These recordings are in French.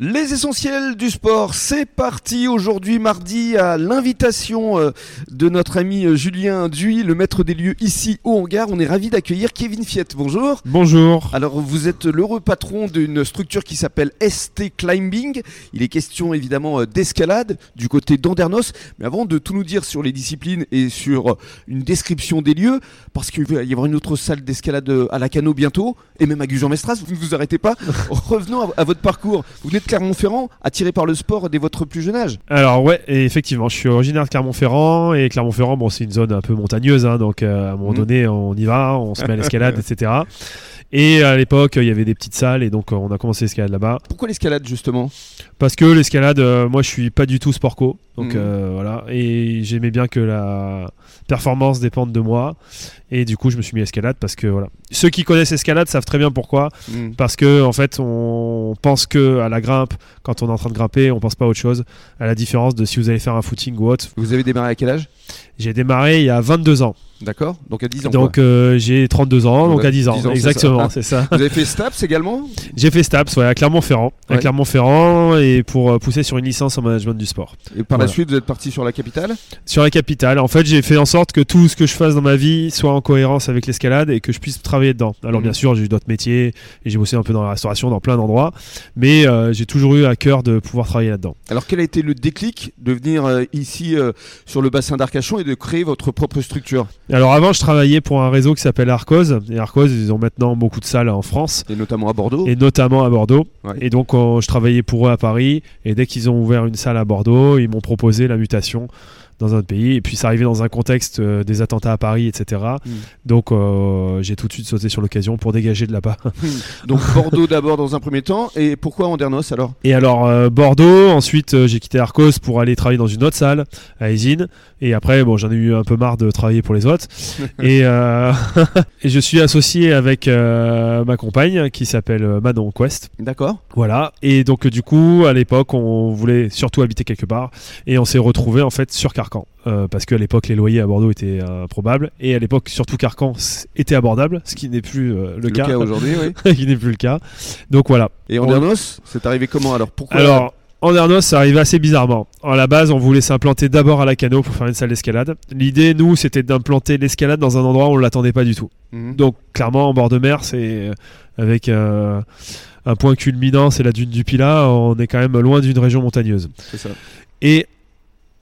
Les essentiels du sport, c'est parti aujourd'hui mardi à l'invitation euh, de notre ami euh, Julien Duy, le maître des lieux ici au hangar. On est ravi d'accueillir Kevin Fiette. Bonjour. Bonjour. Alors vous êtes l'heureux patron d'une structure qui s'appelle ST Climbing. Il est question évidemment euh, d'escalade du côté d'Andernos. Mais avant de tout nous dire sur les disciplines et sur une description des lieux, parce qu'il va y avoir une autre salle d'escalade à la Cano bientôt, et même à Gujan-Mestras, vous ne vous arrêtez pas. Revenons à, à votre parcours. Vous venez Clermont-Ferrand, attiré par le sport dès votre plus jeune âge. Alors ouais, et effectivement, je suis originaire de Clermont-Ferrand et Clermont-Ferrand, bon, c'est une zone un peu montagneuse, hein, donc euh, à un moment Mhm. donné, on y va, on se met à l'escalade, etc. Et à l'époque, il y avait des petites salles et donc euh, on a commencé l'escalade là-bas. Pourquoi l'escalade justement? Parce que l'escalade, euh, moi, je suis pas du tout sport co, donc Mhm. euh, voilà. Et j'aimais bien que la performance dépende de moi. Et du coup, je me suis mis à escalade parce que voilà. Ceux qui connaissent escalade savent très bien pourquoi. Hmm. Parce que en fait, on pense que à la grimpe, quand on est en train de grimper, on pense pas à autre chose. À la différence de si vous allez faire un footing ou autre. Vous avez démarré à quel âge? J'ai démarré il y a 22 ans. D'accord Donc à 10 ans. donc euh, j'ai 32 ans, donc à 10 ans. 10 ans, c'est Exactement, c'est ça. Vous avez fait STAPS également? J'ai fait STAPS ouais, à Clermont-Ferrand. À. Clermont-Ferrand et pour euh, pousser sur une licence en management du sport. Et par la suite, vous êtes parti sur la capitale Sur la capitale, en fait, j'ai fait en sorte que tout ce que je fasse dans ma vie soit en cohérence avec l'escalade et que je puisse travailler dedans. Alors Mhm. bien sûr, j'ai eu d'autres métiers et j'ai bossé un peu dans la restauration, dans plein d'endroits, mais euh, j'ai toujours eu à cœur de pouvoir travailler là-dedans. Alors quel a été le déclic de venir euh, ici euh, sur le bassin d'Arcachon et de créer votre propre structure? Alors avant, je travaillais pour un réseau qui s'appelle Arcos. Et Arcos, ils ont maintenant beaucoup de salles en France. Et notamment à Bordeaux Et notamment à Bordeaux. Ouais. Et donc, je travaillais pour eux à Paris. Et dès qu'ils ont ouvert une salle à Bordeaux, ils m'ont proposé la mutation dans un autre pays. Et puis, ça arrivait dans un contexte euh, des attentats à Paris, etc. Mm. Donc, euh, j'ai tout de suite sauté sur l'occasion pour dégager de là-bas. Donc Bordeaux d'abord dans un premier temps. Et pourquoi Andernos alors? Et alors, euh, Bordeaux. Ensuite, j'ai quitté Arcos pour aller travailler dans une autre salle à Esine. Et après, bon, j'en ai eu un peu marre de travailler pour les autres. et, et je suis associé avec ma compagne qui s'appelle Manon Quest. D'accord Voilà. Et donc, du coup, à l'époque, on voulait surtout habiter quelque part. Et on s'est retrouvé en fait sur Carcan. Euh, parce qu'à l'époque, les loyers à Bordeaux étaient euh, improbables. Et à l'époque, surtout Carcan était abordable, ce qui n'est plus euh, le, Le cas, aujourd'hui, oui. qui n'est plus le cas. Donc voilà. Et Andernos, c'est arrivé comment alors? Pourquoi? Alors, Andernos, ça arrivait assez bizarrement. À la base, on voulait s'implanter d'abord à la Cano pour faire une salle d'escalade. L'idée, nous, c'était d'implanter l'escalade dans un endroit où on ne l'attendait pas du tout. Mhm. Donc, clairement, en bord de mer, c'est avec euh, un point culminant, c'est la dune du Pilat. On est quand même loin d'une région montagneuse. C'est ça. Et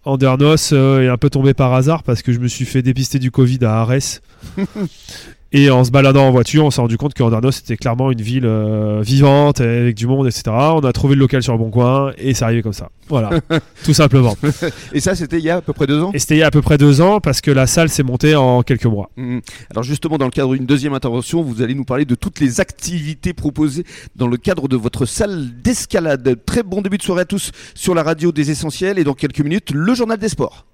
Andernos euh, est un peu tombé par hasard parce que je me suis fait dépister du Covid à Arès. Et en se baladant en voiture, on s'est rendu compte qu'Andernos était clairement une ville euh, vivante, avec du monde, etc. On a trouvé le local sur le bon coin et c'est arrivé comme ça. Voilà, tout simplement. Et ça, c'était il y a à peu près deux ans? Et c'était il y a à peu près deux ans parce que la salle s'est montée en quelques mois. Mhm. Alors justement, dans le cadre d'une deuxième intervention, vous allez nous parler de toutes les activités proposées dans le cadre de votre salle d'escalade. Très bon début de soirée à tous sur la radio des essentiels et dans quelques minutes, le journal des sports.